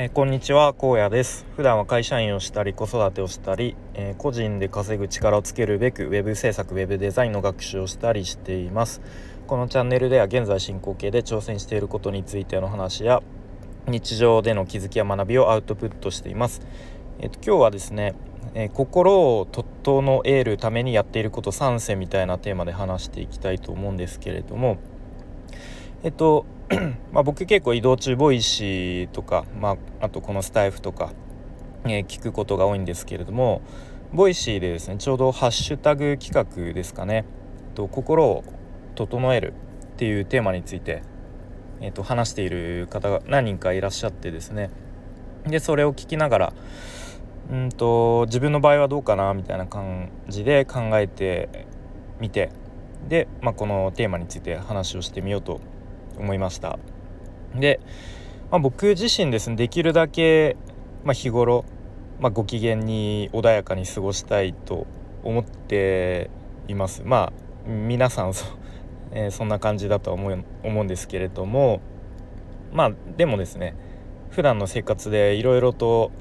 えー、こんにちは荒野です。普段は会社員をしたり子育てをしたり、えー、個人で稼ぐ力をつけるべく web 制作 web デザインの学習をしたりしています。このチャンネルでは現在進行形で挑戦していることについての話や日常での気づきや学びをアウトプットしています。えっ、ー、と今日はですね、え心を整えるためにやっていること3選みたいなテーマで話していきたいと思うんですけれどもえっと まあ僕結構移動中ボイシーとか、まあ、あとこのスタエフとか、えー、聞くことが多いんですけれどもボイシーでですねちょうどハッシュタグ企画ですかね。と心を整えるっていうテーマについて、えー、と話している方が何人かいらっしゃってですね。でそれを聞きながらうんと自分の場合はどうかなみたいな感じで考えてみてで、まあ、このテーマについて話をしてみようと思いましたで、まあ、僕自身ですねできるだけ、まあ、日頃、まあ、ご機嫌に穏やかに過ごしたいと思っていますまあ皆さんそ,、えー、そんな感じだとは思う思うんですけれどもまあでもですね普段の生活でいろいろと、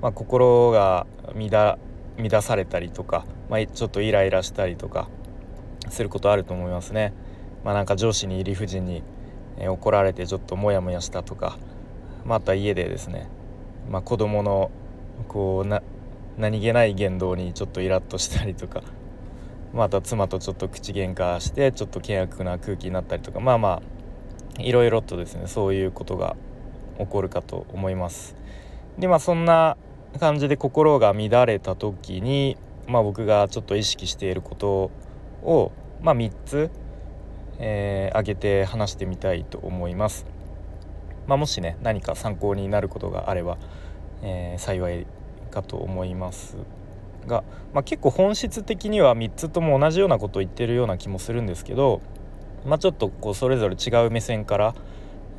まあ、心が乱乱されたりとか、まあ、ちょっとイライラしたりとかすることあると思いますね。まあ、なんか上司に理不尽にえ、怒られてちょっとモヤモヤしたとかまた家でですね、まあ、子供のこうな何気ない言動にちょっとイラッとしたりとかまた妻とちょっと口喧嘩してちょっと険悪な空気になったりとかまあまあいろいろとですねそういうことが起こるかと思います。でまあそんな感じで心が乱れた時に、まあ、僕がちょっと意識していることを、まあ、3つえー、挙げて話してみたいと思います。まあ、もしね何か参考になることがあれば、えー、幸いかと思いますが、まあ、結構本質的には3つとも同じようなことを言ってるような気もするんですけど、まあ、ちょっとこうそれぞれ違う目線から、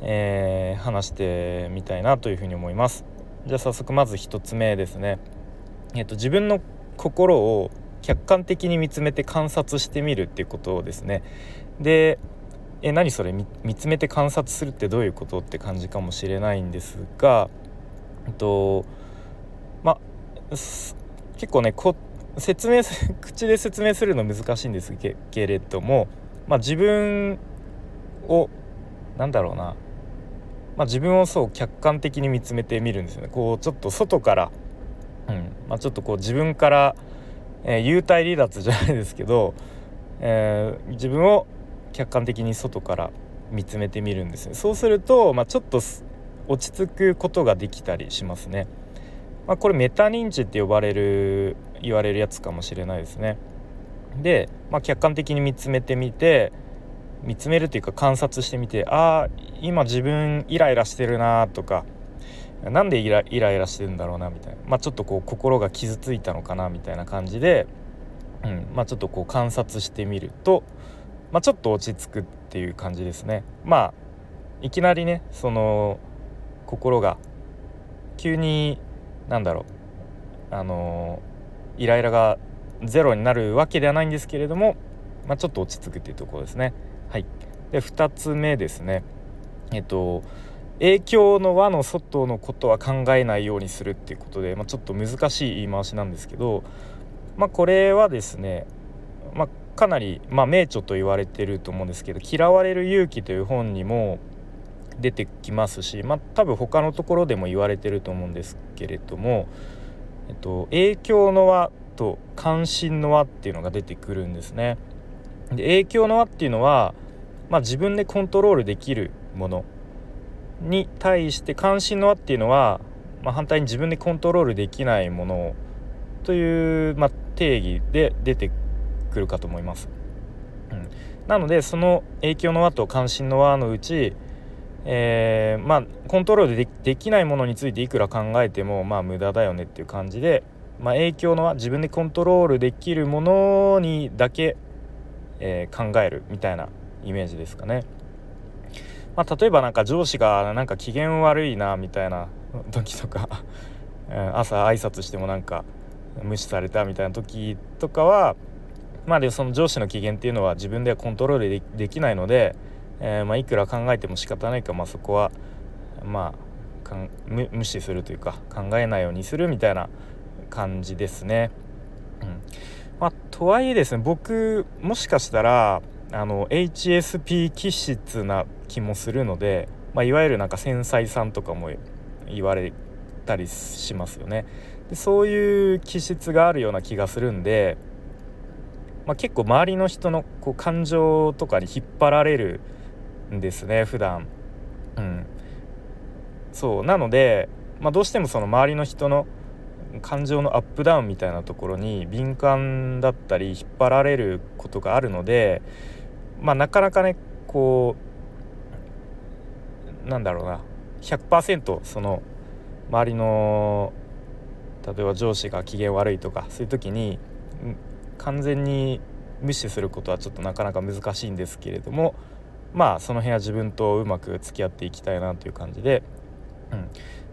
えー、話してみたいなというふうに思います。じゃあ早速まず1つ目ですね。えっと、自分の心を客観的に見つめて観察してみるっていうことですね。でえ何それ？見つめて観察するってどういうことって感じかもしれないんですが、えっとま結構ねこ説明 口で説明するの難しいんですけれども、まあ、自分を何だろうな、まあ、自分をそう客観的に見つめてみるんですよね。こうちょっと外から、うん。まあ、ちょっとこう自分からえー、幽体離脱じゃないですけど、えー、自分を客観的に外から見つめてみるんですね。そうすると、まあ、ちょっと落ち着くことができたりしますね、まあ、これメタ認知って呼ばれる言われるやつかもしれないですね。で、まあ、客観的に見つめてみて見つめるというか観察してみてああ今自分イライラしてるなとかなんでイライラしてるんだろうなみたいな、まあ、ちょっとこう心が傷ついたのかなみたいな感じで、うんまあ、ちょっとこう観察してみると、まあ、ちょっと落ち着くっていう感じですね。まあいきなりねその心が急になんだろうあのイライラがゼロになるわけではないんですけれども、まあ、ちょっと落ち着くっていうところですね。はい、で2つ目ですねえっと影響の輪の外のことは考えないようにするっていうことで、まあ、ちょっと難しい言い回しなんですけど、まあ、これはですね、まあ、かなり、ま名著と言われてると思うんですけど「嫌われる勇気」という本にも出てきますし、まあ、多分他のところでも言われてると思うんですけれども、えっと、影響の輪と関心の輪っていうのが出てくるんですね。で影響の輪っていうのは、まあ、自分でコントロールできるものに対して関心の輪っていうのは、まあ、反対に自分でコントロールできないものという、まあ、定義で出てくるかと思います。うん、なのでその影響の輪と関心の輪のうち、えー、まあコントロールでできないものについていくら考えてもまあ無駄だよねっていう感じで、まあ、影響の輪自分でコントロールできるものにだけ、えー、考えるみたいなイメージですかね。まあ、例えばなんか上司がなんか機嫌悪いなみたいな時とか 朝挨拶してもなんか無視されたみたいな時とかはまあでその上司の機嫌っていうのは自分ではコントロールできないので、えー、まあいくら考えても仕方ないか、まあ、そこはまあかん無視するというか考えないようにするみたいな感じですね。うんまあ、とはいえですね僕もしかしたらあの HSP 気質な気もするので、まあ、いわゆるなんか繊細さんとかも言われたりしますよね。でそういう気質があるような気がするんで、まあ、結構周りの人のこう感情とかに引っ張られるんですね普段。うん。そう。なので、まあ、どうしてもその周りの人の感情のアップダウンみたいなところに敏感だったり引っ張られることがあるので、まあ、なかなかねこうなんだろうな。100%その周りの例えば上司が機嫌悪いとかそういう時に完全に無視することはちょっとなかなか難しいんですけれどもまあその辺は自分とうまく付き合っていきたいなという感じで、うんま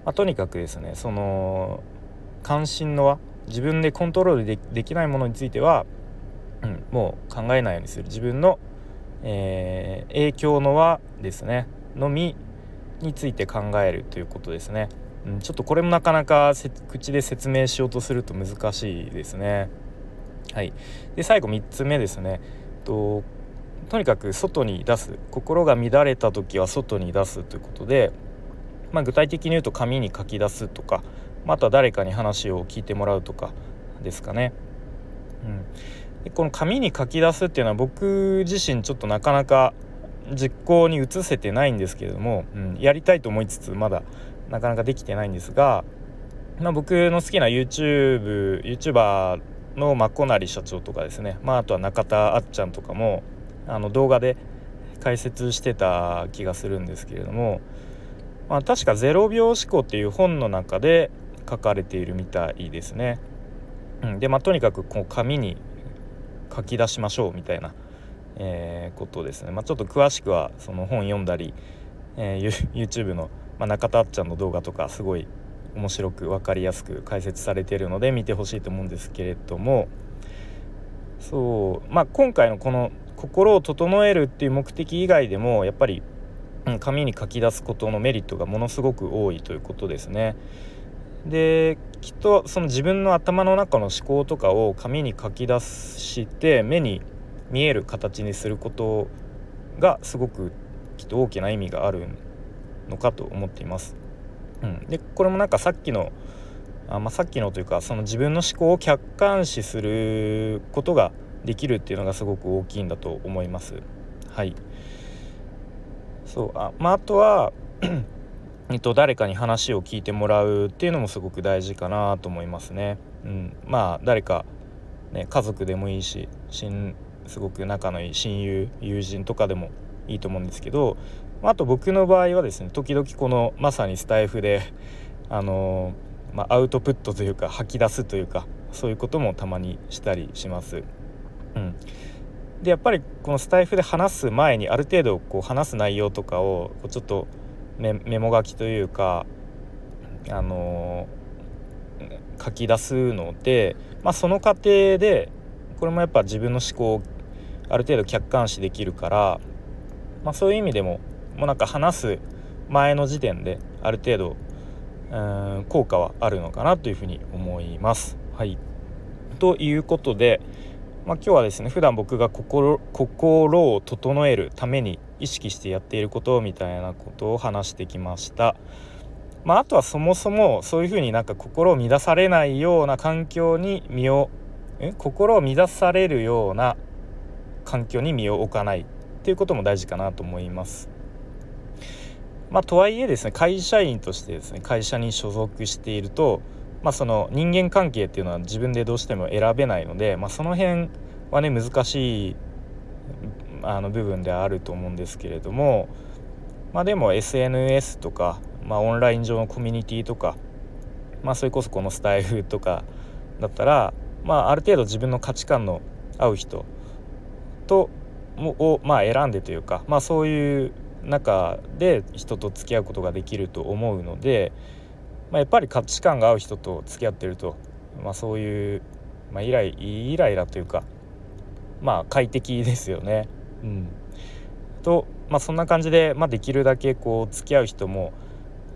あ、とにかくですねその関心の輪自分でコントロールでできないものについては、うん、もう考えないようにする自分の、えー、影響の輪ですねのみについて考えるということですね。うん、ちょっとこれもなかなか口で説明しようとすると難しいですね。はい、で最後3つ目ですね。ととにかく外に出す心が乱れた時は外に出すということで、まあ、具体的に言うと紙に書き出すとか、まあ、とは誰かに話を聞いてもらうとかですかね。うん、でこの紙に書き出すっていうのは僕自身ちょっとなかなか実行に移せてないんですけれども、うん、やりたいと思いつつまだなかなかできてないんですが、まあ、僕の好きな YouTube YouTuber のまこなり社長とかですね、まあ、あとは中田あっちゃんとかもあの動画で解説してた気がするんですけれども、まあ、確か「0秒思考」っていう本の中で書かれているみたいですね。うん、でまあとにかくこう紙に書き出しましょうみたいな、えー、ことですね。まあ、ちょっと詳しくはその本読んだり、えー、YouTube の、まあ、中田あっちゃんの動画とかすごい面白く分かりやすく解説されているので見てほしいと思うんですけれどもそうまあ今回のこの心を整えるっていう目的以外でもやっぱり、紙に書き出すことのメリットがものすごく多いということですね。できっとその自分の頭の中の思考とかを紙に書き出して目に見える形にすることがすごくきっと大きな意味があるのかと思っています。うん、でこれもなんかさっきのあ、まあ、さっきのというかその自分の思考を客観視することができるっていうのがすごく大きいんだと思います。はいそうあ,、まあ、あとは えっと、誰かに話を聞いてもらうっていうのもすごく大事かなと思いますね。うん、まあ誰か、ね、家族でもいいしすごく仲のいい親友友人とかでもいいと思うんですけどあと僕の場合はですね時々このまさにスタイフであのまあ、アウトプットというか吐き出すというかそういうこともたまにしたりします。うん、でやっぱりこのスタイフで話す前にある程度こう話す内容とかをこうちょっとメモ書きというか、あのー、書き出すので、まあ、その過程でこれもやっぱ自分の思考をある程度客観視できるから、まあ、そういう意味でももうなんか話す前の時点である程度うん効果はあるのかなというふうに思います。はいということで、まあ、今日はですね普段僕が心心を整えるために意識してやっていることみたいなことを話してきました。まあ、あとはそもそもそういうふうになんか心を乱されないような環境に身をえ心を乱されるような環境に身を置かないっていうことも大事かなと思います。まあ、とはいえですね会社員としてですね会社に所属しているとまあ、その人間関係っていうのは自分でどうしても選べないので、まあ、その辺はね難しいあの部分ではあると思うんですけれども、まあ、でも SNS とか、まあ、オンライン上のコミュニティとか、まあ、それこそこのスタイフとかだったら、まあ、ある程度自分の価値観の合う人とを、まあ、選んでというか、まあ、そういう中で人と付き合うことができると思うので。まあ、やっぱり価値観が合う人と付き合ってると、まあ、そういう、まあ、イライイライラというかまあ快適ですよね。うん、と、まあ、そんな感じで、まあ、できるだけこう付き合う人も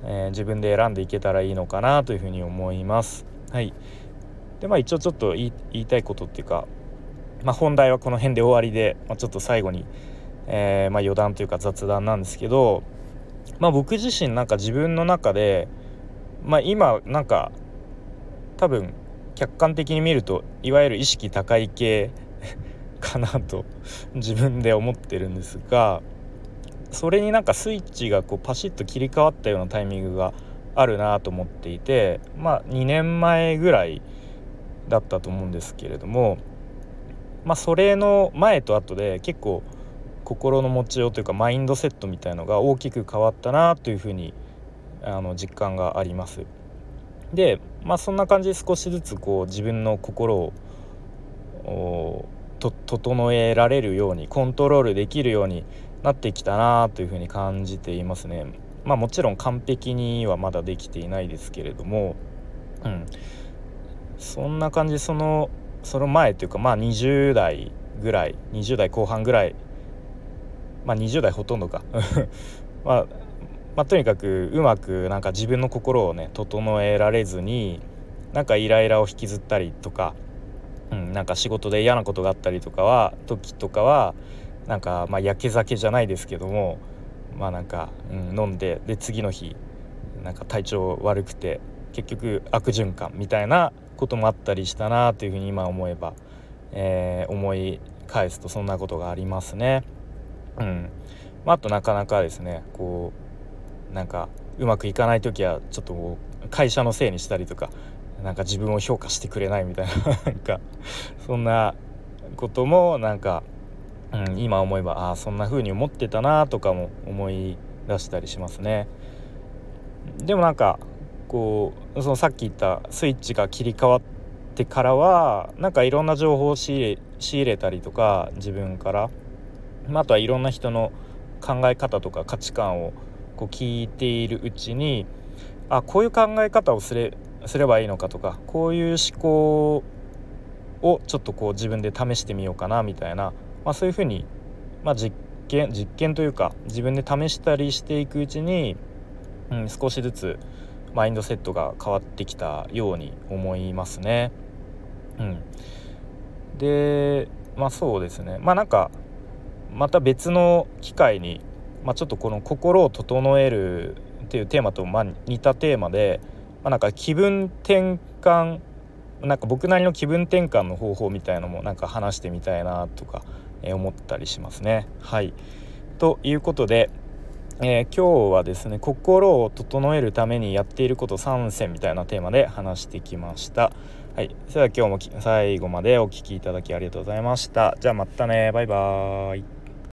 えー、自分で選んでいけたらいいのかなというふうに思います。はいでまあ一応ちょっと言いたいことっていうか、まあ、本題はこの辺で終わりで、まあ、ちょっと最後に、えー、まあ、余談というか雑談なんですけど、まあ、僕自身なんか自分の中で、まあ、今なんか多分客観的に見るといわゆる意識高い系 かなと自分で思ってるんですがそれになんかスイッチがこうパシッと切り替わったようなタイミングがあるなと思っていてまあ2年前ぐらいだったと思うんですけれどもまあそれの前と後で結構心の持ちようというかマインドセットみたいのが大きく変わったなというふうにあの実感があります。でまあそんな感じで少しずつこう自分の心を整えられるようにコントロールできるようになってきたなというふうに感じていますね。まあもちろん完璧にはまだできていないですけれども、うん、そんな感じそのその前というかまあ20代ぐらい20代後半ぐらいまあ20代ほとんどか まあ、まあ、とにかくうまくなんか自分の心をね整えられずになんかイライラを引きずったりとか、うん、なんか仕事で嫌なことがあったりとかは時とかはなんかまあやけ酒じゃないですけどもまあなんか、うん、飲んでで次の日なんか体調悪くて結局悪循環みたいなこともあったりしたなというふうに今思えば、えー、思い返すとそんなことがありますね。うんまあ、あとなかなかですねこうなんかうまくいかない時はちょっと会社のせいにしたりとかなんか自分を評価してくれないみたいな なんかそんなこともなんか、うん、今思えばああそんな風に思ってたなとかも思い出したりしますね。でもなんかこうそのさっき言ったスイッチが切り替わってからはなんかいろんな情報を仕入れ仕入れたりとか自分から、まあ、あとはいろんな人の考え方とか価値観をこう聞いているうちにあこういう考え方をすれすればいいのかとかこういう思考をちょっとこう自分で試してみようかなみたいな、まあ、そういうふうに、まあ、実験実験というか自分で試したりしていくうちに、うん、少しずつマインドセットが変わってきたように思いますね。うん、でまあそうですねまあなんかまた別の機会に、まあ、ちょっとこの心を整えるっていうテーマとまあ似たテーマで、まあ、なんか気分転換なんか僕なりの気分転換の方法みたいのもなんか話してみたいなとか、え思ったりしますね。はいということで、えー、今日はですね心を整えるためにやっていること3選みたいなテーマで話してきました。はい、それでは今日も最後までお聴きいただきありがとうございました。じゃあまたねバイバーイ。